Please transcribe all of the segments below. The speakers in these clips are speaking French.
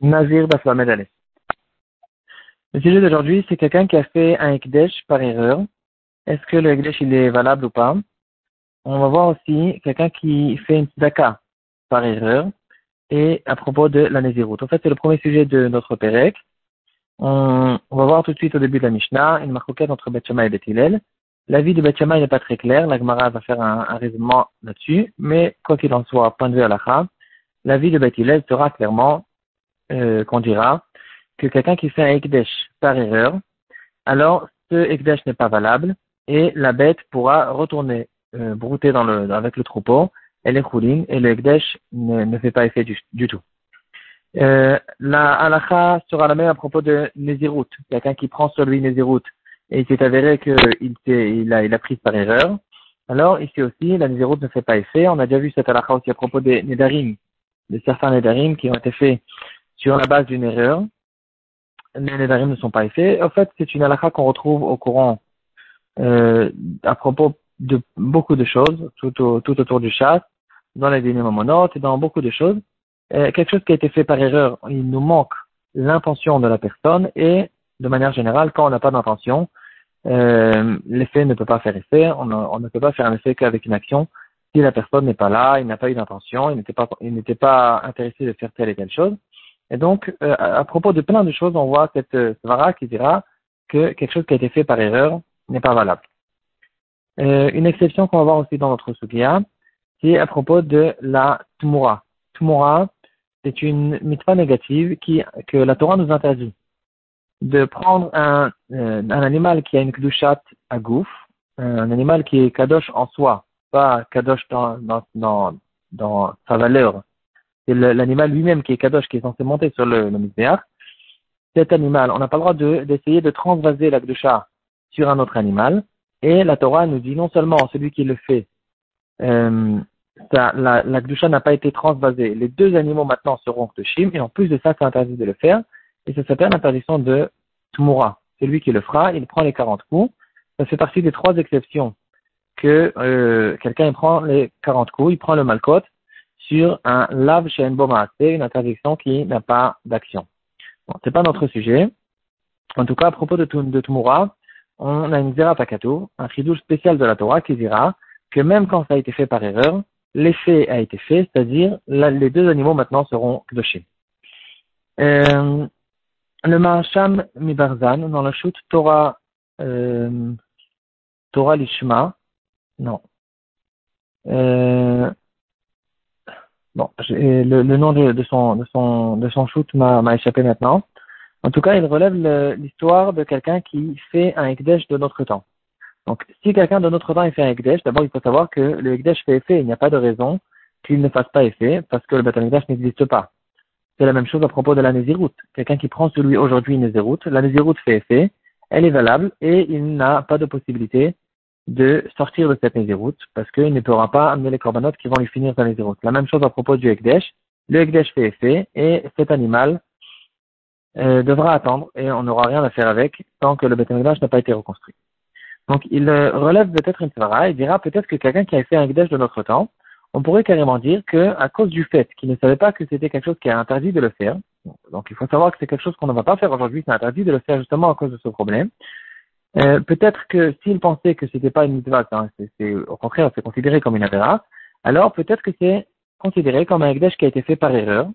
Nazir Baslamedale. Le sujet d'aujourd'hui, c'est quelqu'un qui a fait un Ekdesh par erreur. Est-ce que le Ekdesh il est valable ou pas? On va voir aussi quelqu'un qui fait une tzedaka par erreur et à propos de la Nézirut. En fait, c'est le premier sujet de notre Pérec. On, va voir tout de suite au début de la Mishnah une marcoquette entre Beth et Beth Hillel. L'avis de Beth n'est pas très clair. La Gemara va faire un, raisonnement là-dessus. Mais quoi qu'il en soit, point de vue à la l'avis de Beth sera clairement euh, qu'on dira que quelqu'un qui fait un Ekdesh par erreur, alors ce Ekdesh n'est pas valable et la bête pourra retourner euh, brouter dans le, avec le troupeau et les choulines et le Ekdesh ne, ne fait pas effet du, du tout. Euh, la halakha sera la même à propos de Nézirut. Quelqu'un qui prend sur lui Nézirut et il s'est avéré qu'il il a, il a pris par erreur. Alors, ici aussi, la Nézirut ne fait pas effet. On a déjà vu cette halakha aussi à propos des Nédarim, de certains Nédarim qui ont été faits sur la base d'une erreur. Les Nédarim ne sont pas effets. En fait, c'est une halakha qu'on retrouve au courant euh, à propos de beaucoup de choses, tout autour du chasse, dans les dîners monotes et dans beaucoup de choses. Euh, quelque chose qui a été fait par erreur, il nous manque l'intention de la personne et, de manière générale, quand on n'a pas d'intention, euh, l'effet ne peut pas faire effet. On, on, ne peut pas faire un effet qu'avec une action si la personne n'est pas là, il n'a pas eu d'intention, il n'était pas, il n'était pas intéressé de faire telle et telle chose. Et donc, euh, à propos de plein de choses, on voit cette euh, svara qui dira que quelque chose qui a été fait par erreur n'est pas valable. Euh, une exception qu'on va voir aussi dans notre sugiya, c'est à propos de la tmura. Tmura, c'est une mitva négative qui, que la Torah nous interdit. De prendre un, euh, un animal qui a une kdushat à gouffre, un animal qui est kadosh en soi, pas kadosh dans, dans, dans sa valeur, c'est l'animal lui-même qui est kadosh, qui est censé monter sur le, le cet animal, on n'a pas le droit d'essayer de, transvaser la gdusha sur un autre animal. Et la Torah nous dit non seulement celui qui le fait, euh, la, n'a pas été transvasée. Les deux animaux maintenant seront kdoshim, et en plus de ça, c'est interdit de le faire. Et ça s'appelle l'interdiction de Tmura. Celui qui le fera, il prend les 40 coups. Ça fait partie des trois exceptions que euh, quelqu'un prend les 40 coups, il prend le malcote, sur un lave chez c'est une interdiction qui n'a pas d'action. Bon, c'est pas notre sujet. En tout cas, à propos de, de Tumura, on a une Zera Takatou, un chidouche spécial de la Torah qui dira que même quand ça a été fait par erreur, l'effet a été fait, c'est-à-dire les deux animaux maintenant seront clochés. Euh, le Mahasham Mibarzan, dans le shoot Torah, euh, Torah Lishma, non. Euh, Bon, le, nom de, son, shoot m'a échappé maintenant. En tout cas, il relève l'histoire de quelqu'un qui fait un Ekdesh de notre temps. Donc, si quelqu'un de notre temps fait un Ekdesh, d'abord il faut savoir que le Ekdesh fait effet. Il n'y a pas de raison qu'il ne fasse pas effet parce que le Beth n'existe pas. C'est la même chose à propos de la Nézirut. Quelqu'un qui prend celui aujourd'hui une Nézirut, la Nézirut fait effet, elle est valable et il n'a pas de possibilité de sortir de cette Nézirut, parce qu'il ne pourra pas amener les corbanotes qui vont lui finir dans les Nézirut. La même chose à propos du Ekdesh. Le Ekdesh fait effet, et cet animal euh, devra attendre, et on n'aura rien à faire avec, tant que le Beth n'a pas été reconstruit. Donc il euh, relève peut-être une svara, il dira peut-être que quelqu'un qui a fait un Ekdesh de notre temps, on pourrait carrément dire que à cause du fait qu'il ne savait pas que c'était quelque chose qui est interdit de le faire, donc il faut savoir que c'est quelque chose qu'on ne va pas faire aujourd'hui, c'est interdit de le faire justement à cause de ce problème, euh, peut-être que s'il pensait que c'était pas une mitzvah, c'est, au contraire, c'est considéré comme une avera, alors peut-être que c'est considéré comme un Ekdesh qui a été fait par erreur,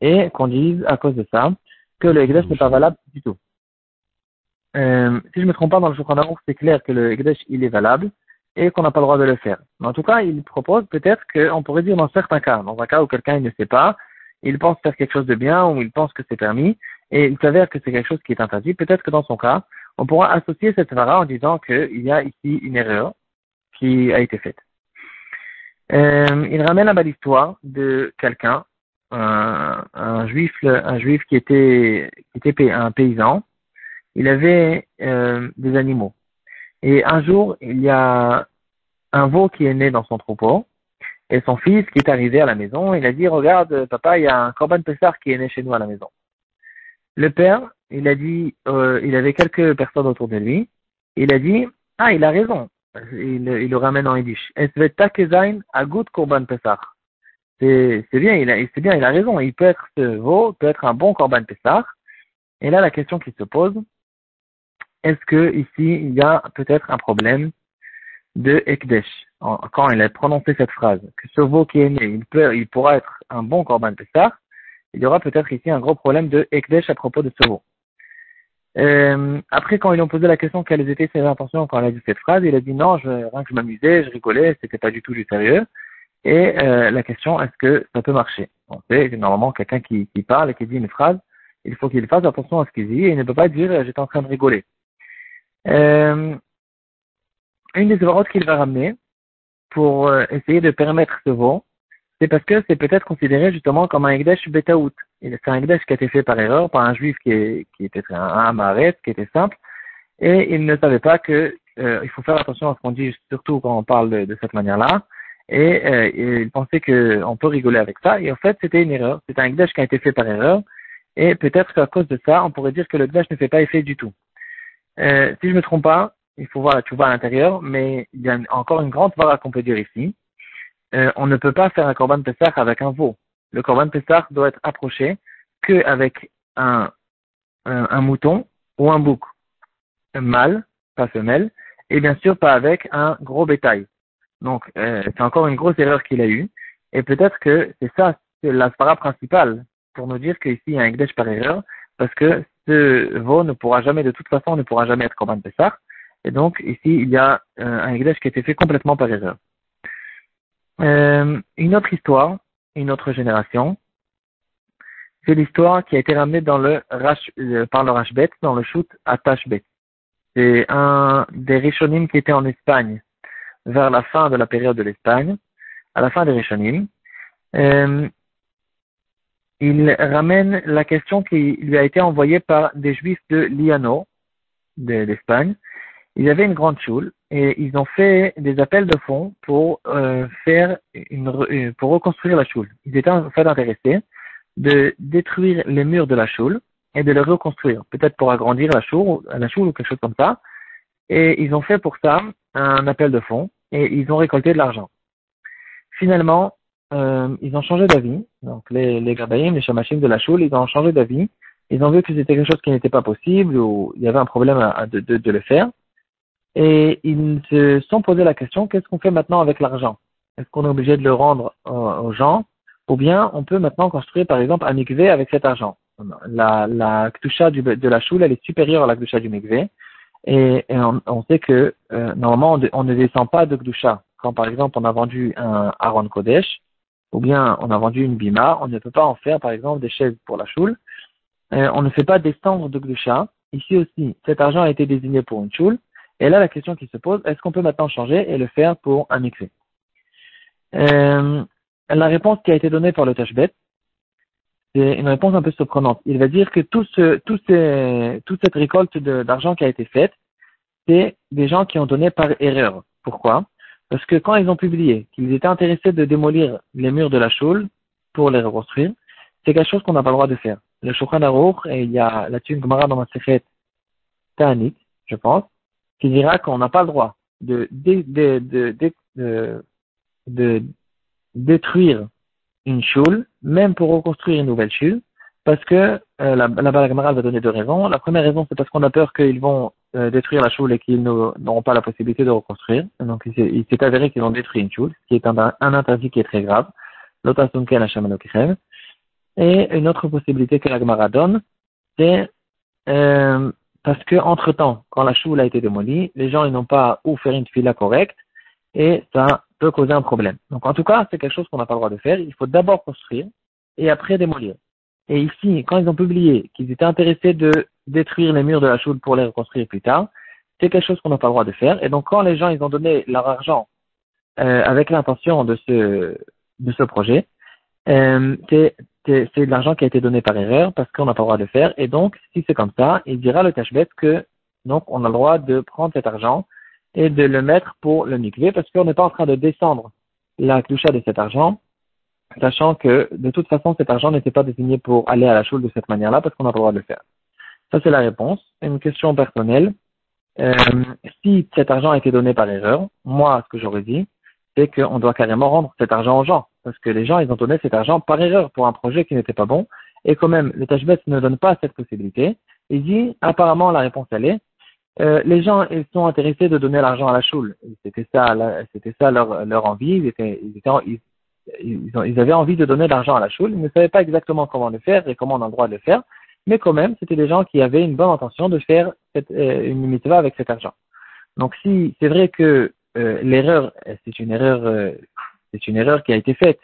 et qu'on dise à cause de ça que le Ekdesh n'est pas valable du tout. Euh, si je me trompe pas dans le Shulchan c'est clair que le Ekdesh il est valable et qu'on n'a pas le droit de le faire. Mais en tout cas, il propose peut-être qu'on pourrait dire dans certains cas, dans un cas où quelqu'un ne sait pas, il pense faire quelque chose de bien ou il pense que c'est permis et il s'avère que c'est quelque chose qui est interdit, peut-être que dans son cas, on pourra associer cette vara en disant qu'il y a ici une erreur qui a été faite. Euh, il ramène là-bas l'histoire de quelqu'un, un, un, juif, un juif qui était, qui était un paysan. Il avait euh, des animaux. Et un jour, il y a un veau qui est né dans son troupeau. Et son fils qui est arrivé à la maison, il a dit, regarde, papa, il y a un corban pessar qui est né chez nous à la maison. Le père, il a dit, euh, il avait quelques personnes autour de lui. Il a dit, ah, il a raison. Il, le ramène en yiddish. Korban pesach? c'est bien, il a, c'est bien, il a raison. Il peut être ce veau, peut être un bon Corban Pessah. Et là, la question qui se pose, est-ce que ici, il y a peut-être un problème de Ekdesh? Quand il a prononcé cette phrase, que ce veau qui est né, il, peut, il pourra être un bon Corban Pessah, il y aura peut-être ici un gros problème de Ekdesh à propos de ce veau. Euh, après, quand ils ont posé la question quelles étaient ses intentions quand il a dit cette phrase, il a dit non, je, rien que je m'amusais, je rigolais, c'était pas du tout du sérieux. Et euh, la question, est-ce que ça peut marcher? On sait que normalement, quelqu'un qui, qui, parle et qui dit une phrase, il faut qu'il fasse attention à ce qu'il dit et il ne peut pas dire j'étais en train de rigoler. Euh, une des œuvres qu'il va ramener pour euh, essayer de permettre ce veau, c'est parce que c'est peut-être considéré justement comme un Ekdesh Betaout. C'est un Ekdesh qui a été fait par erreur par un juif qui, qui était un Amaret, qui était simple, et il ne savait pas que euh, il faut faire attention à ce qu'on dit, surtout quand on parle de, cette manière-là. Et, euh, il pensait qu'on peut rigoler avec ça. Et en fait, c'était une erreur. C'est un Ekdesh qui a été fait par erreur. Et peut-être qu'à cause de ça, on pourrait dire que le Ekdesh ne fait pas effet du tout. Euh, si je me trompe pas, il faut voir tu vois à l'intérieur, mais il y a encore une grande valeur qu'on peut dire ici. Euh, on ne peut pas faire un Corban Pessah avec un veau. Le Corban Pessah doit être approché qu'avec un, un, mouton ou un bouc. Un mâle, pas femelle, et bien sûr pas avec un gros bétail. Donc euh, c'est encore une grosse erreur qu'il a eue. Et peut-être que c'est ça, l'aspara principale pour nous dire qu'ici il y a un Ekdesh par erreur, parce que ce veau ne pourra jamais, de toute façon, ne pourra jamais être Corban Pessah. Et donc ici il y a euh, un Ekdesh qui a été fait complètement par erreur. Euh, une autre histoire, une autre génération, c'est l'histoire qui a été ramenée euh, par le Rashbet, dans le shoot à Tashbet. C'est un des Rishonim qui était en Espagne vers la fin de la période de l'Espagne, à la fin des Rishonim. Euh, il ramène la question qui lui a été envoyée par des Juifs de Liano, d'Espagne. Ils avaient une grande choule et ils ont fait des appels de fonds pour euh, faire une, euh, pour reconstruire la choule. Ils étaient en fait intéressés de détruire les murs de la choule et de les reconstruire, peut-être pour agrandir la choule, la choule ou quelque chose comme ça. Et ils ont fait pour ça un appel de fonds et ils ont récolté de l'argent. Finalement, euh, ils ont changé d'avis. Donc les, les les chamachim de la choule, ils ont changé d'avis. Ils ont vu que c'était quelque chose qui n'était pas possible ou il y avait un problème à, de, de, de le faire et ils se sont posé la question qu'est-ce qu'on fait maintenant avec l'argent? Est-ce qu'on est obligé de le rendre aux gens? Ou bien on peut maintenant construire par exemple un mikvé avec cet argent. La, la de la choule elle est supérieure à la ktusha du mikvé. Et, on, sait que euh, normalement on, ne descend pas de ktusha quand par exemple on a vendu un Aaron Kodesh ou bien on a vendu une bima, on ne peut pas en faire par exemple des chaises pour la choule. Euh, on ne fait pas descendre de ktusha. Ici aussi, cet argent a été désigné pour une choule et là, la question qui se pose, est-ce qu'on peut maintenant changer et le faire pour un mixé euh, La réponse qui a été donnée par le Tashbet, c'est une réponse un peu surprenante. Il va dire que tout ce, tout toute cette récolte d'argent qui a été faite, c'est des gens qui ont donné par erreur. Pourquoi? Parce que quand ils ont publié qu'ils étaient intéressés de démolir les murs de la choule pour les reconstruire, c'est quelque chose qu'on n'a pas le droit de faire. Le Shulchan Aruch, et il y a la Tune Gemara dans ma secrète Ta'anit, je pense, qui dira qu'on n'a pas le droit de, de, de, de, détruire une choule, même pour reconstruire une nouvelle choule, parce que euh, la, la va donner deux raisons. La première raison, c'est parce qu'on a peur qu'ils vont euh, détruire la choule et qu'ils n'auront pas la possibilité de reconstruire. Donc, il s'est avéré qu'ils ont détruit une choule, ce qui est un, un interdit qui est très grave. Et une autre possibilité que la Gemara donne, c'est euh, parce que entre temps, quand la choule a été démolie, les gens ils n'ont pas ou faire une fila correcte et ça peut causer un problème. Donc en tout cas, c'est quelque chose qu'on n'a pas le droit de faire. Il faut d'abord construire et après démolir. Et ici, quand ils ont publié qu'ils étaient intéressés de détruire les murs de la choule pour les reconstruire plus tard, c'est quelque chose qu'on n'a pas le droit de faire. Et donc quand les gens ils ont donné leur argent euh, avec l'intention de ce de ce projet, euh, c'est c'est de l'argent qui a été donné par erreur parce qu'on n'a pas le droit de le faire. Et donc, si c'est comme ça, il dira le cashbet que donc on a le droit de prendre cet argent et de le mettre pour le mikvé parce qu'on n'est pas en train de descendre la cloucha de cet argent, sachant que de toute façon cet argent n'était pas désigné pour aller à la choule de cette manière-là parce qu'on n'a pas le droit de le faire. Ça c'est la réponse. Une question personnelle. Euh, si cet argent a été donné par erreur, moi ce que j'aurais dit, c'est qu'on doit carrément rendre cet argent aux gens. Parce que les gens, ils ont donné cet argent par erreur pour un projet qui n'était pas bon. Et quand même, le Tashbet ne donne pas cette possibilité. Il dit, apparemment, la réponse elle est, euh, les gens, ils sont intéressés de donner l'argent à la choule. C'était ça, c'était ça leur, leur envie. Ils, étaient, ils, ils, avaient envie de donner l'argent à la choule. Ils ne savaient pas exactement comment le faire et comment on a le droit de le faire. Mais quand même, c'était des gens qui avaient une bonne intention de faire cette, euh, une mitzvah avec cet argent. Donc, si c'est vrai que euh, l'erreur, c'est une erreur, euh, c'est une erreur qui a été faite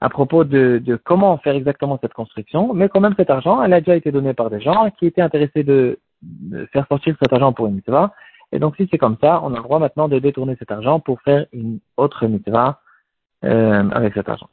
à propos de, de, comment faire exactement cette construction, mais quand même cet argent, elle a déjà été donné par des gens qui étaient intéressés de, de faire sortir cet argent pour une mitzvah. Et donc si c'est comme ça, on a le droit maintenant de détourner cet argent pour faire une autre mitzvah euh, avec cet argent.